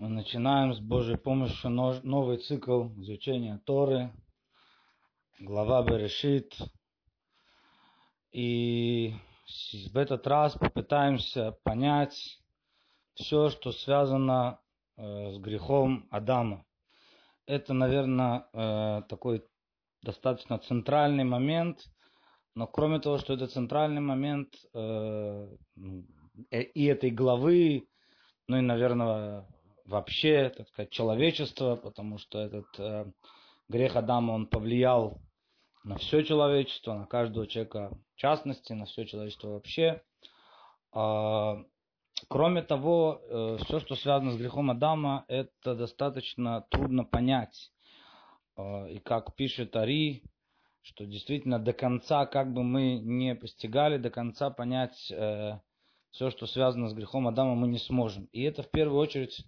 Мы начинаем с Божьей помощью новый цикл изучения Торы, глава Берешит. И в этот раз попытаемся понять все, что связано э, с грехом Адама. Это, наверное, э, такой достаточно центральный момент, но кроме того, что это центральный момент э, ну, и этой главы, ну и, наверное, вообще, так сказать, человечество, потому что этот э, грех Адама, он повлиял на все человечество, на каждого человека в частности, на все человечество вообще. А, кроме того, э, все, что связано с грехом Адама, это достаточно трудно понять. Э, и как пишет Ари, что действительно до конца, как бы мы не постигали, до конца понять э, все, что связано с грехом Адама, мы не сможем. И это в первую очередь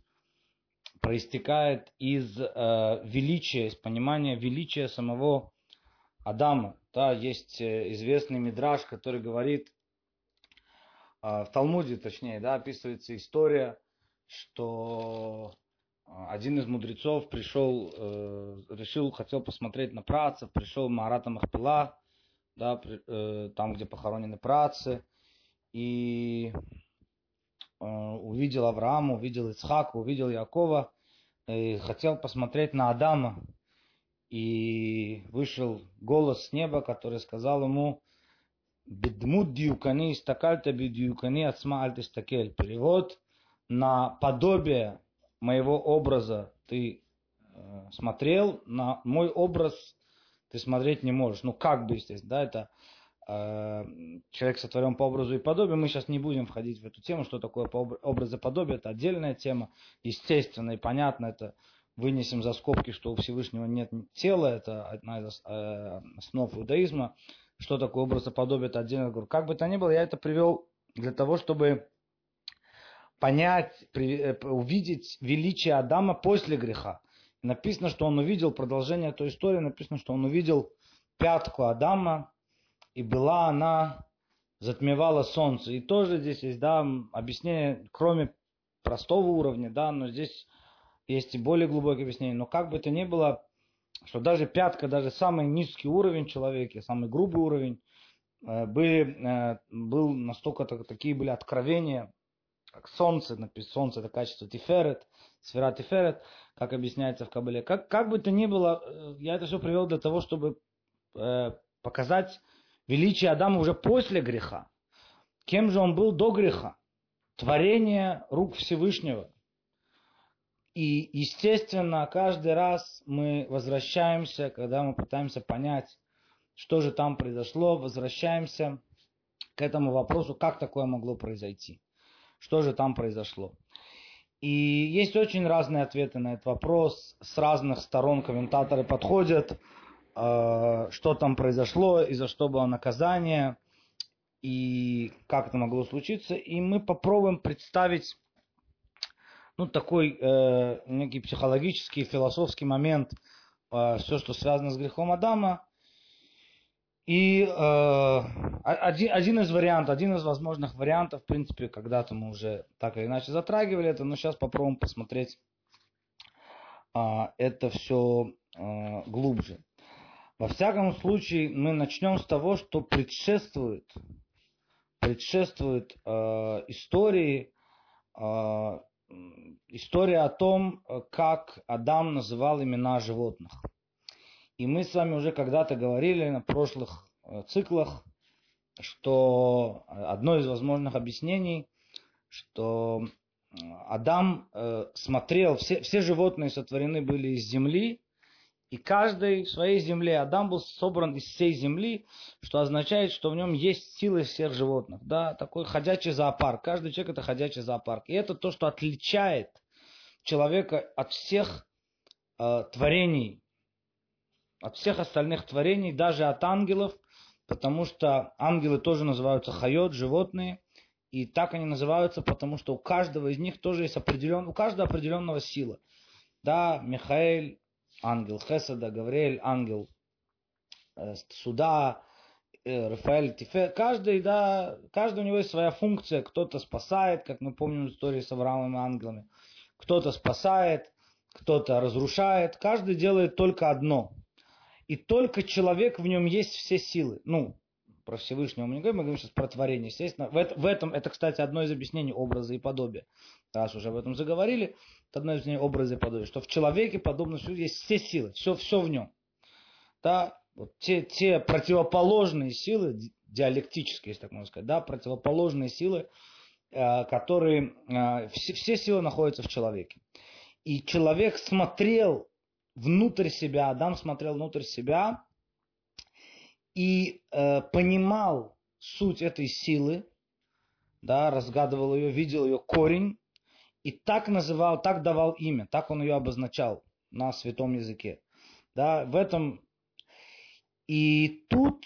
проистекает из э, величия, из понимания величия самого Адама. Да, есть э, известный мидраж, который говорит, э, в Талмуде точнее, да, описывается история, что э, один из мудрецов пришел, э, решил, хотел посмотреть на працев, пришел в Марата Махпила, да, э, там, где похоронены працы, и увидел Авраама, увидел Ицхака, увидел Якова, и хотел посмотреть на Адама. И вышел голос с неба, который сказал ему, Бедмут дьюкани истакальта бедюкани ацма альтистакель. Перевод на подобие моего образа ты э, смотрел, на мой образ ты смотреть не можешь. Ну, как бы, естественно, да, это Э, человек сотворен по образу и подобию. Мы сейчас не будем входить в эту тему, что такое образ и подобие. Это отдельная тема. Естественно и понятно, это вынесем за скобки, что у Всевышнего нет тела. Это одна из э, основ иудаизма. Что такое образ и подобие, это отдельно говорю. Как бы то ни было, я это привел для того, чтобы понять, э, увидеть величие Адама после греха. Написано, что он увидел, продолжение той истории, написано, что он увидел пятку Адама, и была она, затмевала солнце. И тоже здесь есть, да, объяснение, кроме простого уровня, да, но здесь есть и более глубокое объяснение. Но как бы то ни было, что даже пятка, даже самый низкий уровень человека, самый грубый уровень, э, были, э, был настолько такие были откровения, как солнце, солнце это качество тиферет, сфера тиферет, как объясняется в Кабале. Как, как бы то ни было, э, я это все привел для того, чтобы показать величие Адама уже после греха. Кем же он был до греха? Творение рук Всевышнего. И, естественно, каждый раз мы возвращаемся, когда мы пытаемся понять, что же там произошло, возвращаемся к этому вопросу, как такое могло произойти, что же там произошло. И есть очень разные ответы на этот вопрос, с разных сторон комментаторы подходят, что там произошло и за что было наказание, и как это могло случиться. И мы попробуем представить ну, такой э, некий психологический, философский момент, э, все, что связано с грехом Адама. И э, один, один из вариантов, один из возможных вариантов, в принципе, когда-то мы уже так или иначе затрагивали это, но сейчас попробуем посмотреть э, это все э, глубже. Во всяком случае, мы начнем с того, что предшествует, предшествует э, истории, э, история о том, как Адам называл имена животных. И мы с вами уже когда-то говорили на прошлых э, циклах, что одно из возможных объяснений, что Адам э, смотрел, все, все животные сотворены были из земли, и каждый в своей земле. Адам был собран из всей земли, что означает, что в нем есть силы всех животных. Да, такой ходячий зоопарк. Каждый человек это ходячий зоопарк. И это то, что отличает человека от всех э, творений, от всех остальных творений, даже от ангелов, потому что ангелы тоже называются хайот, животные. И так они называются, потому что у каждого из них тоже есть определен, у каждого определенного сила. Да, Михаил, ангел Хеседа, Гавриэль, ангел э, суда, э, Рафаэль Тифе. Каждый, да, каждый у него есть своя функция. Кто-то спасает, как мы помним истории с Авраамом и ангелами. Кто-то спасает, кто-то разрушает. Каждый делает только одно. И только человек, в нем есть все силы. Ну, про Всевышнего мы не говорим, мы говорим сейчас про творение. Естественно, в, это, в этом, это, кстати, одно из объяснений образа и подобия. Раз уже об этом заговорили, одно из объяснений образа и подобия. Что в человеке, подобно всему, есть все силы, все, все в нем. Да, вот те, те противоположные силы, диалектические, если так можно сказать, да, противоположные силы, э, которые, э, все, все силы находятся в человеке. И человек смотрел внутрь себя, Адам смотрел внутрь себя и э, понимал суть этой силы, да, разгадывал ее, видел ее корень, и так называл, так давал имя, так он ее обозначал на святом языке. Да, в этом и тут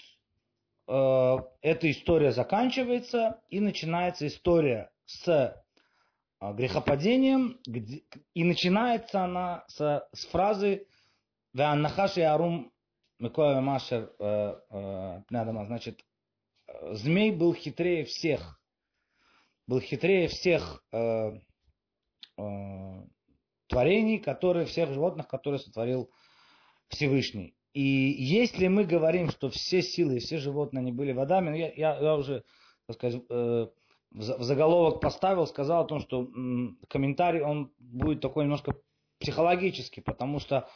э, эта история заканчивается, и начинается история с э, грехопадением, где, и начинается она с, с фразы «Веаннахаши арум Микоя Машер э, э, значит, змей был хитрее всех, был хитрее всех э, творений, которые, всех животных, которые сотворил Всевышний. И если мы говорим, что все силы и все животные они были водами, ну, я, я, я уже, так сказать, э, в заголовок поставил, сказал о том, что м, комментарий, он будет такой немножко психологический, потому что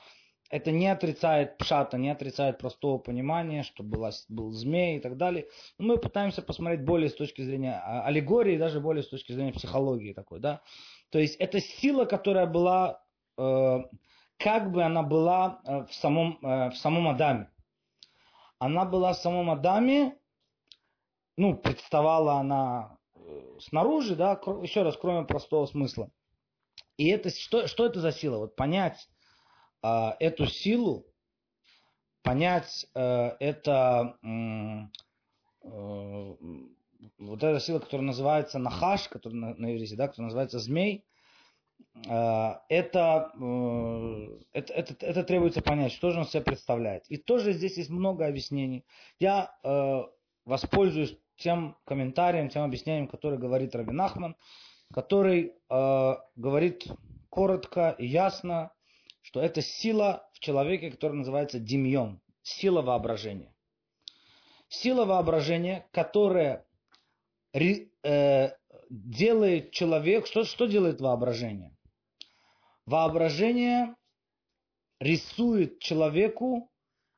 это не отрицает пшата, не отрицает простого понимания, что была, был змей и так далее. Но мы пытаемся посмотреть более с точки зрения а, аллегории, даже более с точки зрения психологии такой, да. То есть это сила, которая была, э, как бы она была э, в, самом, э, в самом Адаме. Она была в самом Адаме, ну, представала она э, снаружи, да, еще раз, кроме простого смысла. И это, что, что это за сила? Вот понять, а, эту силу, понять э, это э, вот эта сила, которая называется нахаш, которая на, на иврите, да, которая называется змей, э, это, это, это, это требуется понять, что же он себе представляет. И тоже здесь есть много объяснений. Я воспользуюсь тем комментарием, тем объяснением, которое говорит Рабин Ахман, который говорит коротко и ясно, что это сила в человеке, которая называется демьон, сила воображения. Сила воображения, которая э, делает человек, что, что делает воображение? Воображение рисует человеку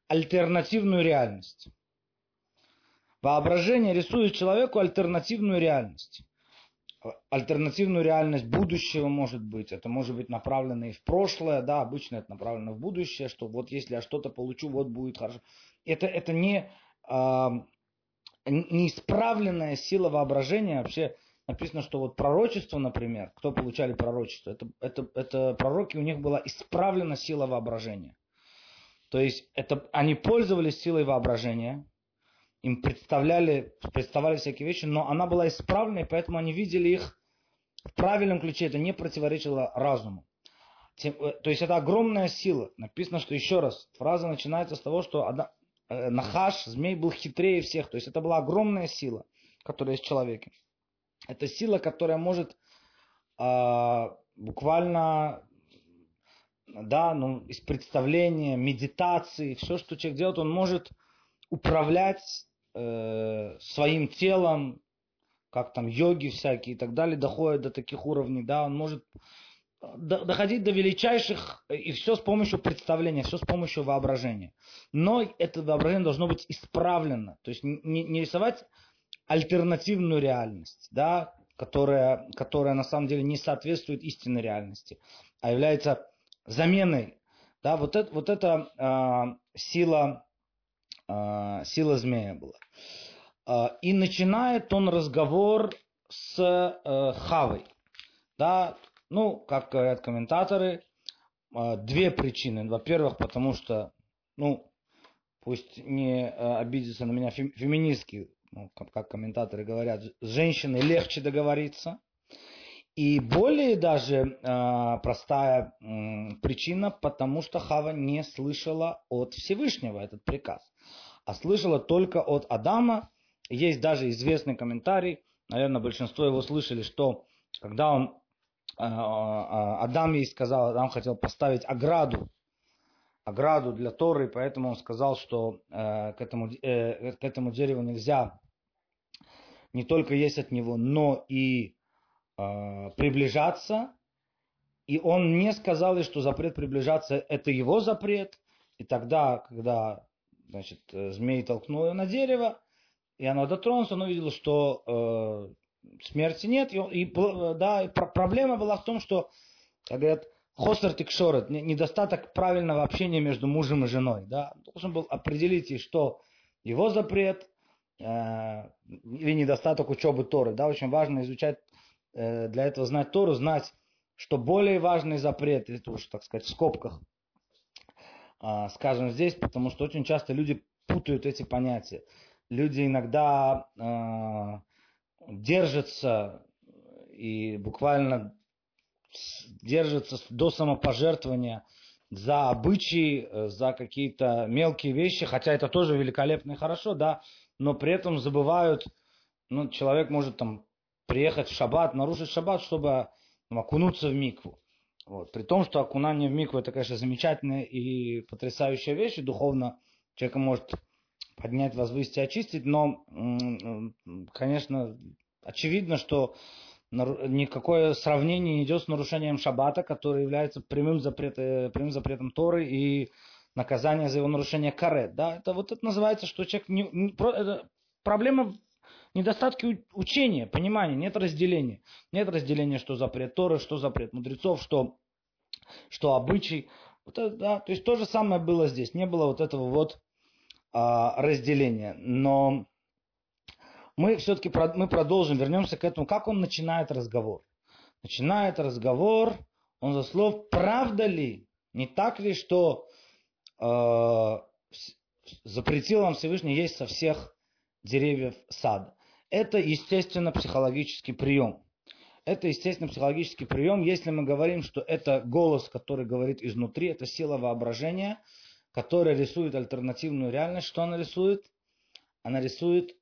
альтернативную реальность. Воображение рисует человеку альтернативную реальность альтернативную реальность будущего может быть. Это может быть направлено и в прошлое, да, обычно это направлено в будущее, что вот если я что-то получу, вот будет хорошо. Это, это не э, неисправленная сила воображения. Вообще написано, что вот пророчество, например, кто получали пророчество, это, это, это пророки, у них была исправлена сила воображения. То есть это, они пользовались силой воображения, им представляли, представляли всякие вещи, но она была исправленной, поэтому они видели их в правильном ключе. Это не противоречило разуму. Э, то есть это огромная сила. Написано, что еще раз, фраза начинается с того, что Нахаш, змей, был хитрее всех. То есть это была огромная сила, которая есть в человеке. Это сила, которая может э, буквально да, ну, из представления, медитации, все, что человек делает, он может управлять э, своим телом, как там йоги всякие и так далее, доходят до таких уровней, да, он может доходить до величайших, и все с помощью представления, все с помощью воображения. Но это воображение должно быть исправлено, то есть не, не рисовать альтернативную реальность, да, которая, которая на самом деле не соответствует истинной реальности, а является заменой. Да, вот это, вот это э, сила а, сила змея была. А, и начинает он разговор с э, Хавой. Да, ну, как говорят комментаторы, а, две причины. Во-первых, потому что, ну, пусть не э, обидятся на меня феминистки, ну, как комментаторы говорят, с женщиной легче договориться. И более даже э, простая э, причина, потому что Хава не слышала от Всевышнего этот приказ а слышала только от Адама. Есть даже известный комментарий, наверное, большинство его слышали, что когда он Адам ей сказал, Адам хотел поставить ограду, ограду для Торы, поэтому он сказал, что к, этому, к этому дереву нельзя не только есть от него, но и приближаться. И он не сказал ей, что запрет приближаться – это его запрет. И тогда, когда значит, змей толкнул ее на дерево, и она дотронулась, он увидел, что э, смерти нет. И, и, да, и проблема была в том, что, как говорят, хостер тикшорет, недостаток правильного общения между мужем и женой. Да? Должен был определить, и что его запрет э, или недостаток учебы Торы. Да? Очень важно изучать, э, для этого знать Тору, знать, что более важный запрет, это уж, так сказать, в скобках, э, скажем здесь, потому что очень часто люди путают эти понятия люди иногда э, держатся и буквально держатся до самопожертвования за обычаи, за какие-то мелкие вещи, хотя это тоже великолепно и хорошо, да, но при этом забывают, ну, человек может там приехать в шаббат, нарушить шаббат, чтобы ну, окунуться в микву. Вот. При том, что окунание в микву это, конечно, замечательная и потрясающая вещь, и духовно человек может поднять, возвысить очистить, но, конечно, очевидно, что никакое сравнение не идет с нарушением шаббата, который является прямым, запрет, э, прямым запретом Торы и наказание за его нарушение карет. Да? Это вот это называется, что человек не, не, это проблема в недостатке учения, понимания, нет разделения. Нет разделения, что запрет Торы, что запрет мудрецов, что, что обычай. Вот это, да, то есть то же самое было здесь. Не было вот этого вот а, разделения. Но мы все-таки мы продолжим, вернемся к этому. Как он начинает разговор? Начинает разговор, он за слов, правда ли, не так ли, что э, запретил вам Всевышний есть со всех деревьев сада. Это, естественно, психологический прием. Это, естественно, психологический прием. Если мы говорим, что это голос, который говорит изнутри, это сила воображения – которая рисует альтернативную реальность, что она рисует? Она рисует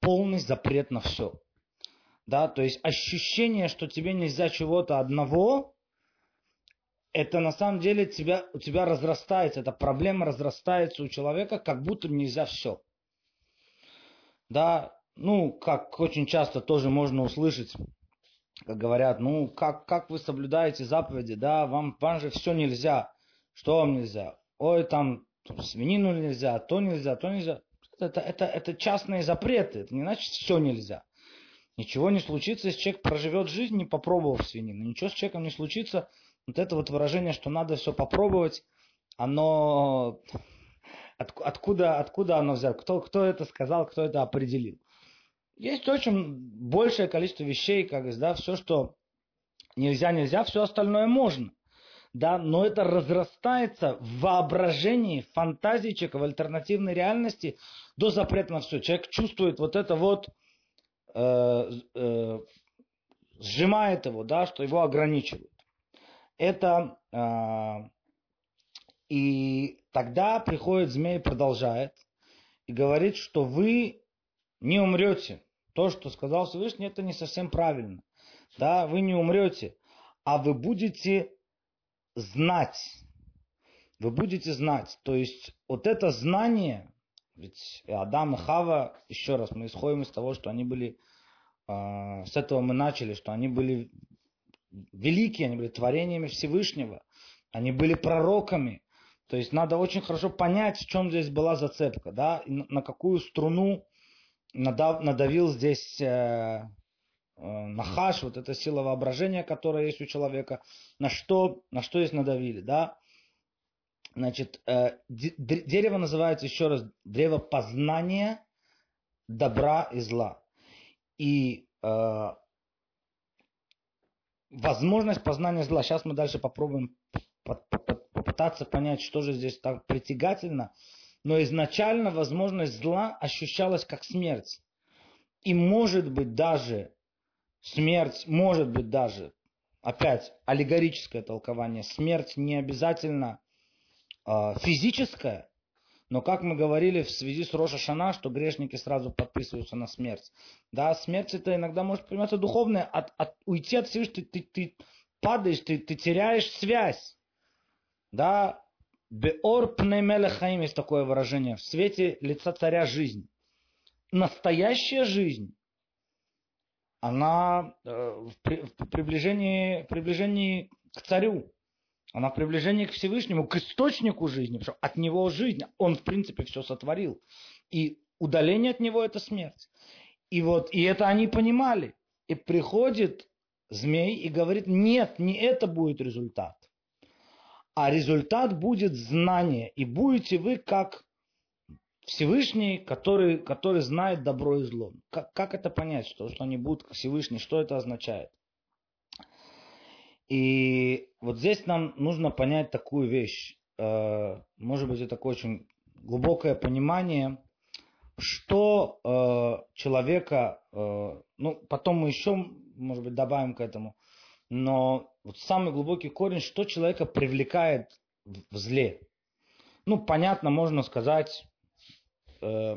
полный запрет на все. Да, то есть ощущение, что тебе нельзя чего-то одного, это на самом деле тебя, у тебя разрастается, эта проблема разрастается у человека, как будто нельзя все. Да, ну, как очень часто тоже можно услышать, как говорят, ну, как, как вы соблюдаете заповеди, да, вам, вам же все нельзя. Что вам нельзя? Ой, там, свинину нельзя, то нельзя, то нельзя. Это, это, это частные запреты, это не значит все нельзя. Ничего не случится, если человек проживет жизнь, не попробовав свинину. Ничего с человеком не случится. Вот это вот выражение, что надо все попробовать, оно... От, откуда, откуда оно взято? Кто, кто это сказал, кто это определил? Есть очень большее количество вещей, как да, все, что нельзя, нельзя, все остальное можно да, но это разрастается в воображении, в фантазии человека, в альтернативной реальности до запрета на все. Человек чувствует вот это вот, э, э, сжимает его, да, что его ограничивают. Это э, и тогда приходит змей и продолжает и говорит, что вы не умрете. То, что сказал Всевышний, это не совсем правильно. Да, вы не умрете, а вы будете знать. Вы будете знать. То есть вот это знание, ведь Адам и Хава, еще раз, мы исходим из того, что они были, э, с этого мы начали, что они были великие, они были творениями Всевышнего, они были пророками. То есть надо очень хорошо понять, в чем здесь была зацепка, да, на какую струну надав, надавил здесь Э, нахаш, вот эта сила воображения, которая есть у человека, на что, на что здесь надавили, да. Значит, э, дерево называется еще раз древо познания добра и зла. И э, возможность познания зла. Сейчас мы дальше попробуем попытаться понять, что же здесь так притягательно. Но изначально возможность зла ощущалась как смерть. И может быть даже Смерть может быть даже, опять, аллегорическое толкование, смерть не обязательно э, физическая, Но как мы говорили в связи с Роша Шана, что грешники сразу подписываются на смерть. Да, смерть это иногда может пониматься духовное. От, от, уйти от Всевышнего, ты, ты, ты падаешь, ты, ты теряешь связь. Да, Беор пнемелехаим есть такое выражение. В свете лица царя жизнь. Настоящая жизнь, она э, в, при, в приближении, приближении к царю. Она в приближении к Всевышнему, к источнику жизни. Потому что от него жизнь. Он, в принципе, все сотворил. И удаление от него – это смерть. И вот, и это они понимали. И приходит змей и говорит, нет, не это будет результат. А результат будет знание. И будете вы как Всевышний, который, который знает добро и зло. Как, как это понять, что, что они будут Всевышний, что это означает? И вот здесь нам нужно понять такую вещь. Э, может быть, это такое очень глубокое понимание, что э, человека, э, ну, потом мы еще, может быть, добавим к этому, но вот самый глубокий корень, что человека привлекает в зле. Ну, понятно, можно сказать,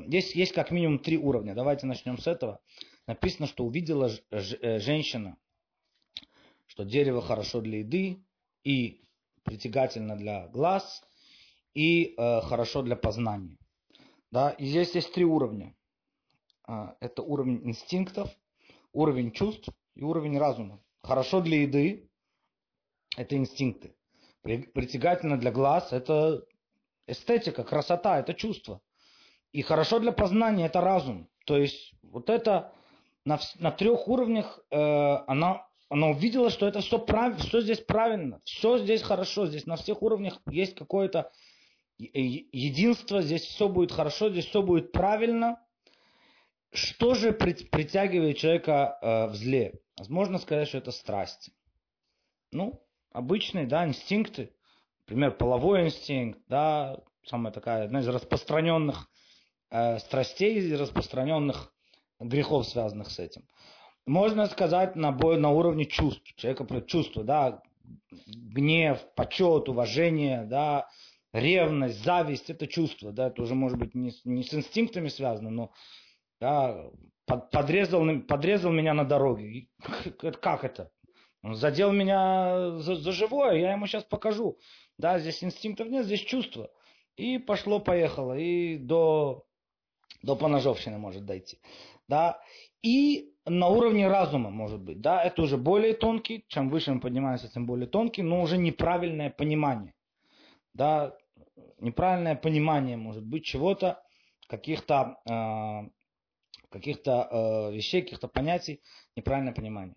есть, есть как минимум три уровня. Давайте начнем с этого. Написано, что увидела женщина что дерево хорошо для еды и притягательно для глаз и э, хорошо для познания. Да? И здесь есть три уровня. Это уровень инстинктов, уровень чувств и уровень разума. Хорошо для еды – это инстинкты. Притягательно для глаз – это эстетика, красота, это чувство. И хорошо для познания – это разум. То есть вот это на, на трех уровнях э, она она увидела, что это все прав, что здесь правильно, все здесь хорошо, здесь на всех уровнях есть какое-то единство, здесь все будет хорошо, здесь все будет правильно. Что же притягивает человека э, в зле? Можно сказать, что это страсти. Ну, обычные, да, инстинкты. Например, половой инстинкт, да, самая такая, одна из распространенных э, страстей, распространенных грехов, связанных с этим можно сказать на, на уровне чувств. Человека чувства, да, гнев, почет, уважение, да, ревность, зависть, это чувство, да, это уже может быть не, не с инстинктами связано, но да, под, подрезал, подрезал меня на дороге. Как это? Задел меня за, за живое, я ему сейчас покажу. Да, здесь инстинктов нет, здесь чувство. И пошло-поехало, и до, до поножовщины может дойти. Да, и на уровне разума, может быть, да, это уже более тонкий, чем выше мы поднимаемся, тем более тонкий, но уже неправильное понимание, да, неправильное понимание, может быть, чего-то, каких-то э, каких-то э, вещей, каких-то понятий, неправильное понимание.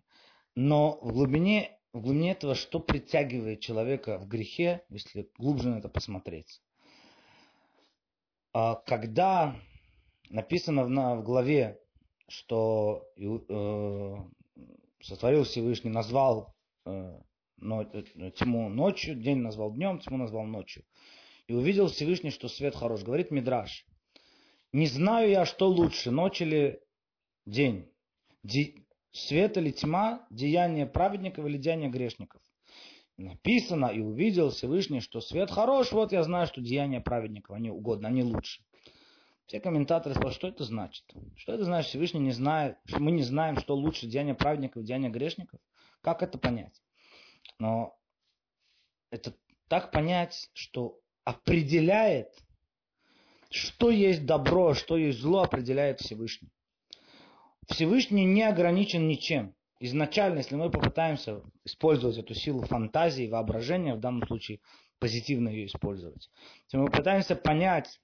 Но в глубине, в глубине этого, что притягивает человека в грехе, если глубже на это посмотреть. Э, когда написано в, в главе что э, сотворил Всевышний, назвал э, но, э, тьму ночью, день назвал днем, тьму назвал ночью. И увидел Всевышний, что свет хорош. Говорит Мидраш, не знаю я, что лучше, ночь или день. Ди, свет или тьма, деяние праведников или деяние грешников. Написано, и увидел Всевышний, что свет хорош, вот я знаю, что деяния праведников, они угодно, они лучше. Все комментаторы спрашивают, что это значит? Что это значит? Всевышний не знает, мы не знаем, что лучше деяния праведников, деяния грешников. Как это понять? Но это так понять, что определяет, что есть добро, что есть зло, определяет Всевышний. Всевышний не ограничен ничем. Изначально, если мы попытаемся использовать эту силу фантазии, воображения, в данном случае позитивно ее использовать, если мы пытаемся понять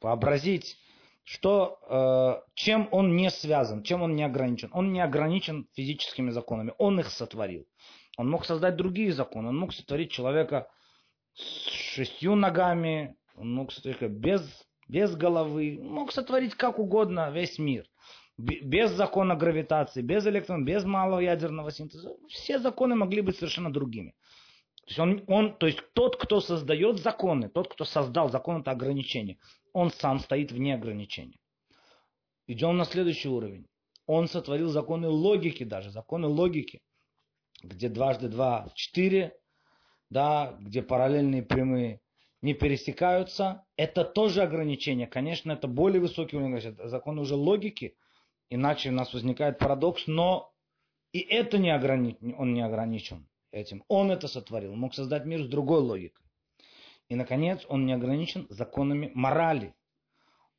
вообразить, что, э, чем он не связан, чем он не ограничен. Он не ограничен физическими законами, он их сотворил. Он мог создать другие законы, он мог сотворить человека с шестью ногами, он мог сотворить без, без головы, мог сотворить как угодно весь мир. Без закона гравитации, без электрон, без малого ядерного синтеза. Все законы могли быть совершенно другими. То есть, он, он, то есть тот, кто создает законы, тот, кто создал закон, это ограничение он сам стоит вне ограничений. Идем на следующий уровень. Он сотворил законы логики даже, законы логики, где дважды два – четыре, да, где параллельные прямые. не пересекаются, это тоже ограничение. Конечно, это более высокий уровень, это закон уже логики, иначе у нас возникает парадокс, но и это не ограни... он не ограничен этим. Он это сотворил, мог создать мир с другой логикой. И, наконец, он не ограничен законами морали.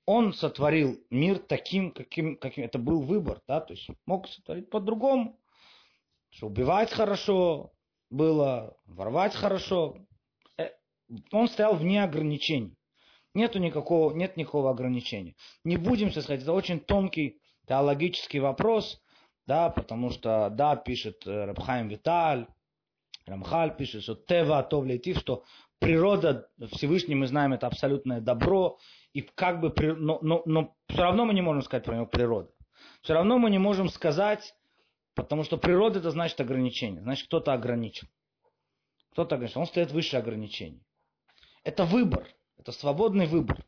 Он сотворил мир таким, каким, каким это был выбор. Да? То есть мог сотворить по-другому. Что убивать хорошо было, ворвать хорошо. Э, он стоял вне ограничений. Нету никакого, нет никакого ограничения. Не будем сейчас сказать, это очень тонкий теологический вопрос, да, потому что, да, пишет э, Рабхайм Виталь, Рамхаль пишет, что Тева Атов Лейтив, что природа Всевышний, мы знаем, это абсолютное добро, и как бы, но, но, но все равно мы не можем сказать про него природа. Все равно мы не можем сказать, потому что природа это значит ограничение, значит кто-то ограничен. Кто-то ограничен, он стоит выше ограничений. Это выбор, это свободный выбор.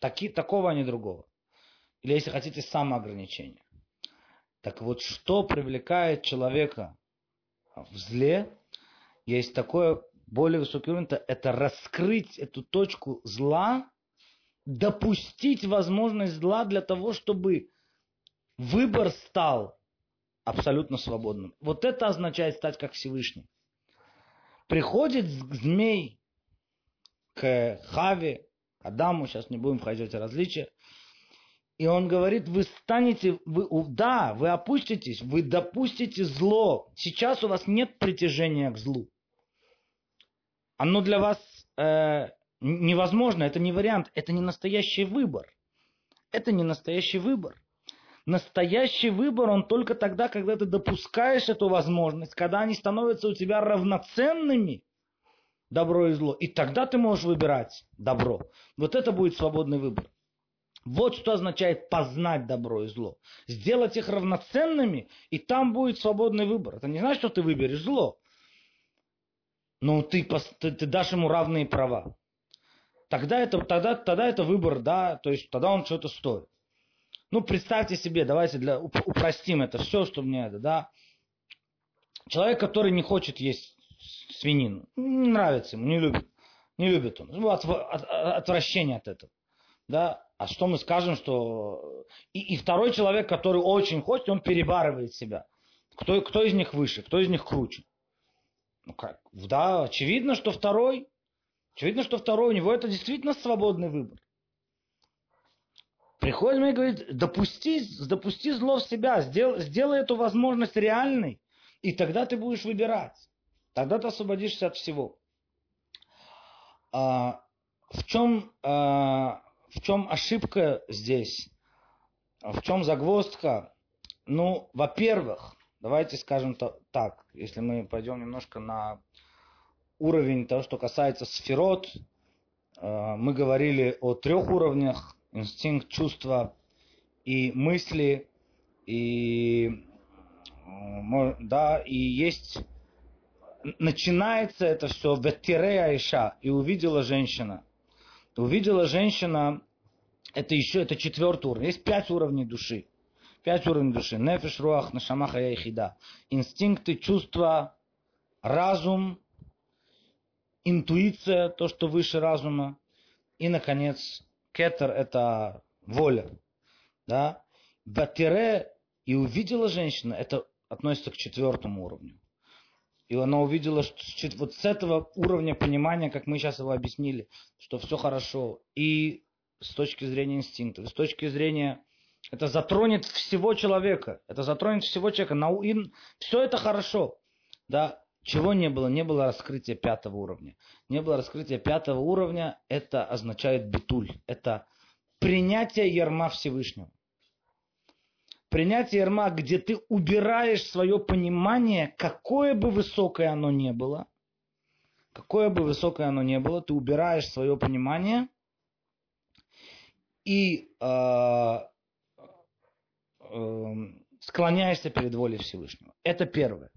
Таки, такого, а не другого. Или, если хотите, самоограничение. Так вот, что привлекает человека в зле, есть такое более высокий уровень, это раскрыть эту точку зла, допустить возможность зла для того, чтобы выбор стал абсолютно свободным. Вот это означает стать как Всевышний. Приходит змей к Хаве, Адаму, сейчас не будем входить в различия, и он говорит, вы станете, вы, да, вы опуститесь, вы допустите зло. Сейчас у вас нет притяжения к злу. Оно для вас э, невозможно, это не вариант, это не настоящий выбор. Это не настоящий выбор. Настоящий выбор, он только тогда, когда ты допускаешь эту возможность, когда они становятся у тебя равноценными, добро и зло. И тогда ты можешь выбирать добро. Вот это будет свободный выбор. Вот что означает познать добро и зло. Сделать их равноценными, и там будет свободный выбор. Это не значит, что ты выберешь зло. Но ты, ты, ты дашь ему равные права. Тогда это, тогда, тогда это выбор, да, то есть тогда он что-то стоит. Ну, представьте себе, давайте для, упростим это все, что мне это, да. Человек, который не хочет есть свинину, не нравится ему, не любит, не любит он, от, от, отвращение от этого, да, а что мы скажем, что... И, и второй человек, который очень хочет, он перебарывает себя. Кто, кто из них выше, кто из них круче? Ну как? Да, очевидно, что второй. Очевидно, что второй. У него это действительно свободный выбор. Приходит мне и говорит, допусти, допусти зло в себя, сделай, сделай эту возможность реальной, и тогда ты будешь выбирать. Тогда ты освободишься от всего. А, в чем а, в чем ошибка здесь? В чем загвоздка? Ну, во-первых, давайте скажем так, если мы пойдем немножко на уровень того, что касается сферот, э, мы говорили о трех уровнях, инстинкт, чувства и мысли, и э, да, и есть начинается это все в Айша, и увидела женщина увидела женщина, это еще, это четвертый уровень. Есть пять уровней души. Пять уровней души. Нефиш, руах, нашамаха, яйхида. Инстинкты, чувства, разум, интуиция, то, что выше разума. И, наконец, кетер – это воля. Да? Батире и увидела женщина, это относится к четвертому уровню. И она увидела, что вот с этого уровня понимания, как мы сейчас его объяснили, что все хорошо. И с точки зрения инстинкта, с точки зрения... Это затронет всего человека. Это затронет всего человека. И все это хорошо. Да, чего не было? Не было раскрытия пятого уровня. Не было раскрытия пятого уровня. Это означает битуль. Это принятие ярма Всевышнего принятие ярма, где ты убираешь свое понимание, какое бы высокое оно ни было, какое бы высокое оно ни было, ты убираешь свое понимание и э, склоняешься перед волей Всевышнего. Это первое.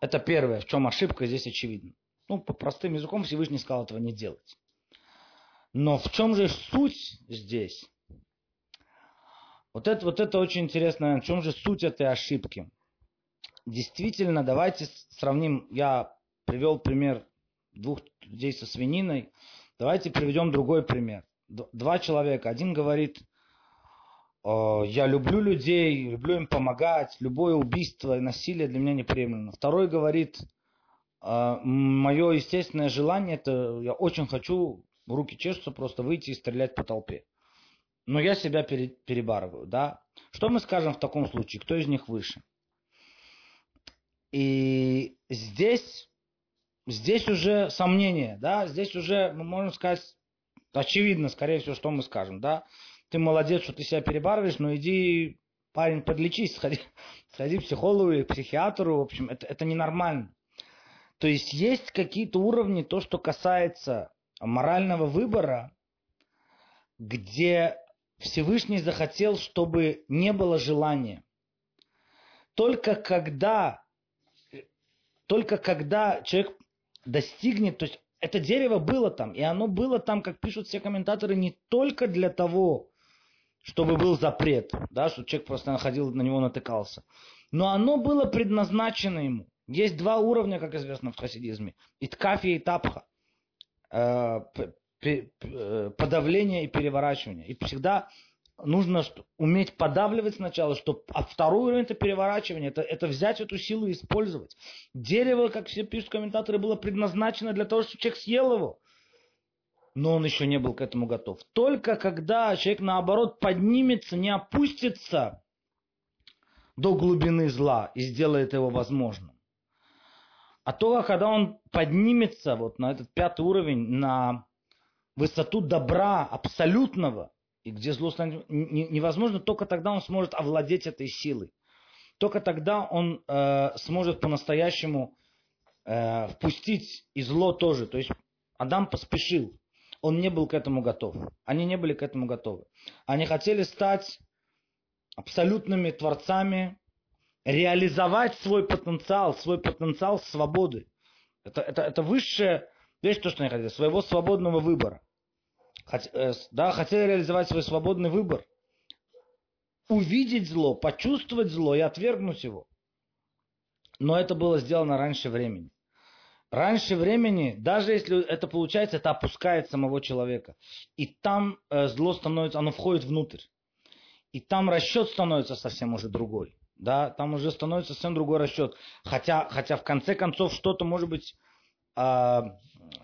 Это первое, в чем ошибка здесь очевидна. Ну, по простым языком Всевышний сказал этого не делать. Но в чем же суть здесь? Вот это, вот это очень интересно. В чем же суть этой ошибки? Действительно, давайте сравним. Я привел пример двух людей со свининой. Давайте приведем другой пример. Два человека. Один говорит, я люблю людей, люблю им помогать, любое убийство и насилие для меня неприемлемо. Второй говорит, мое естественное желание, это я очень хочу, руки чешутся, просто выйти и стрелять по толпе. Но я себя перебарываю, да. Что мы скажем в таком случае? Кто из них выше? И здесь, здесь уже сомнение, да, здесь уже, мы можем сказать, очевидно, скорее всего, что мы скажем, да. Ты молодец, что ты себя перебарываешь, но иди, парень, подлечись, сходи, сходи к психологу или к психиатру, в общем, это, это ненормально. То есть есть какие-то уровни, то, что касается морального выбора, где Всевышний захотел, чтобы не было желания. Только когда только когда человек достигнет, то есть это дерево было там, и оно было там, как пишут все комментаторы, не только для того, чтобы был запрет, да, что человек просто находил, на него натыкался, но оно было предназначено ему. Есть два уровня, как известно в хасидизме. Иткафи и тапха. Э, э, подавление и переворачивание. И всегда нужно уметь подавливать сначала, что, а второй уровень это переворачивание, это, это взять эту силу и использовать. Дерево, как все пишут комментаторы, было предназначено для того, чтобы человек съел его. Но он еще не был к этому готов. Только когда человек, наоборот, поднимется, не опустится до глубины зла и сделает его возможным. А только когда он поднимется вот на этот пятый уровень, на высоту добра абсолютного – и где зло станет невозможно, только тогда он сможет овладеть этой силой. Только тогда он э, сможет по-настоящему э, впустить и зло тоже. То есть Адам поспешил. Он не был к этому готов. Они не были к этому готовы. Они хотели стать абсолютными творцами, реализовать свой потенциал, свой потенциал свободы. Это, это, это высшее, видишь, то, что они хотели, своего свободного выбора. Э, да, хотели реализовать свой свободный выбор. Увидеть зло, почувствовать зло и отвергнуть его. Но это было сделано раньше времени. Раньше времени, даже если это получается, это опускает самого человека. И там э, зло становится, оно входит внутрь. И там расчет становится совсем уже другой. Да, там уже становится совсем другой расчет. Хотя, хотя в конце концов что-то может быть э,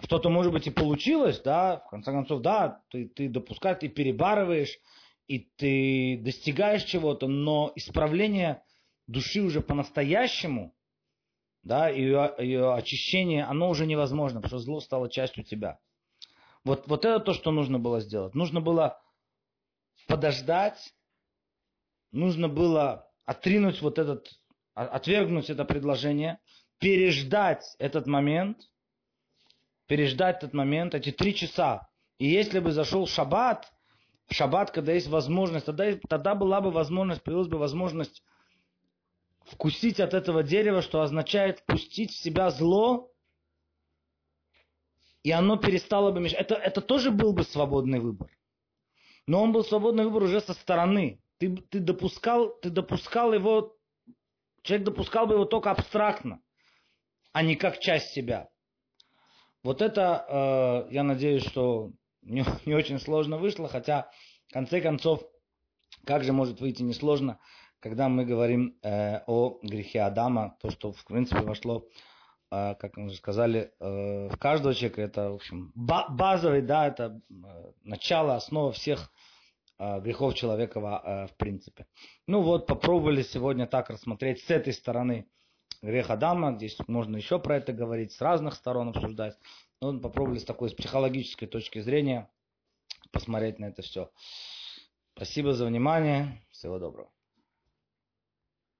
что-то, может быть, и получилось, да, в конце концов, да, ты, ты допускаешь, ты перебарываешь, и ты достигаешь чего-то, но исправление души уже по-настоящему, да, ее, ее очищение, оно уже невозможно, потому что зло стало частью тебя. Вот, вот это то, что нужно было сделать. Нужно было подождать, нужно было отринуть вот этот, отвергнуть это предложение, переждать этот момент – переждать этот момент, эти три часа. И если бы зашел шаббат, в шаббат, когда есть возможность, тогда, тогда была бы возможность, появилась бы возможность вкусить от этого дерева, что означает впустить в себя зло, и оно перестало бы мешать. Это, это тоже был бы свободный выбор. Но он был свободный выбор уже со стороны. Ты, ты, допускал, ты допускал его, человек допускал бы его только абстрактно, а не как часть себя. Вот это, э, я надеюсь, что не, не очень сложно вышло, хотя в конце концов, как же может выйти несложно, когда мы говорим э, о грехе Адама, то, что в принципе вошло, э, как мы уже сказали, э, в каждого человека, это, в общем, базовый, да, это э, начало, основа всех э, грехов человека э, в принципе. Ну вот, попробовали сегодня так рассмотреть с этой стороны грех Адама, здесь можно еще про это говорить, с разных сторон обсуждать. Но попробовали с такой с психологической точки зрения посмотреть на это все. Спасибо за внимание. Всего доброго.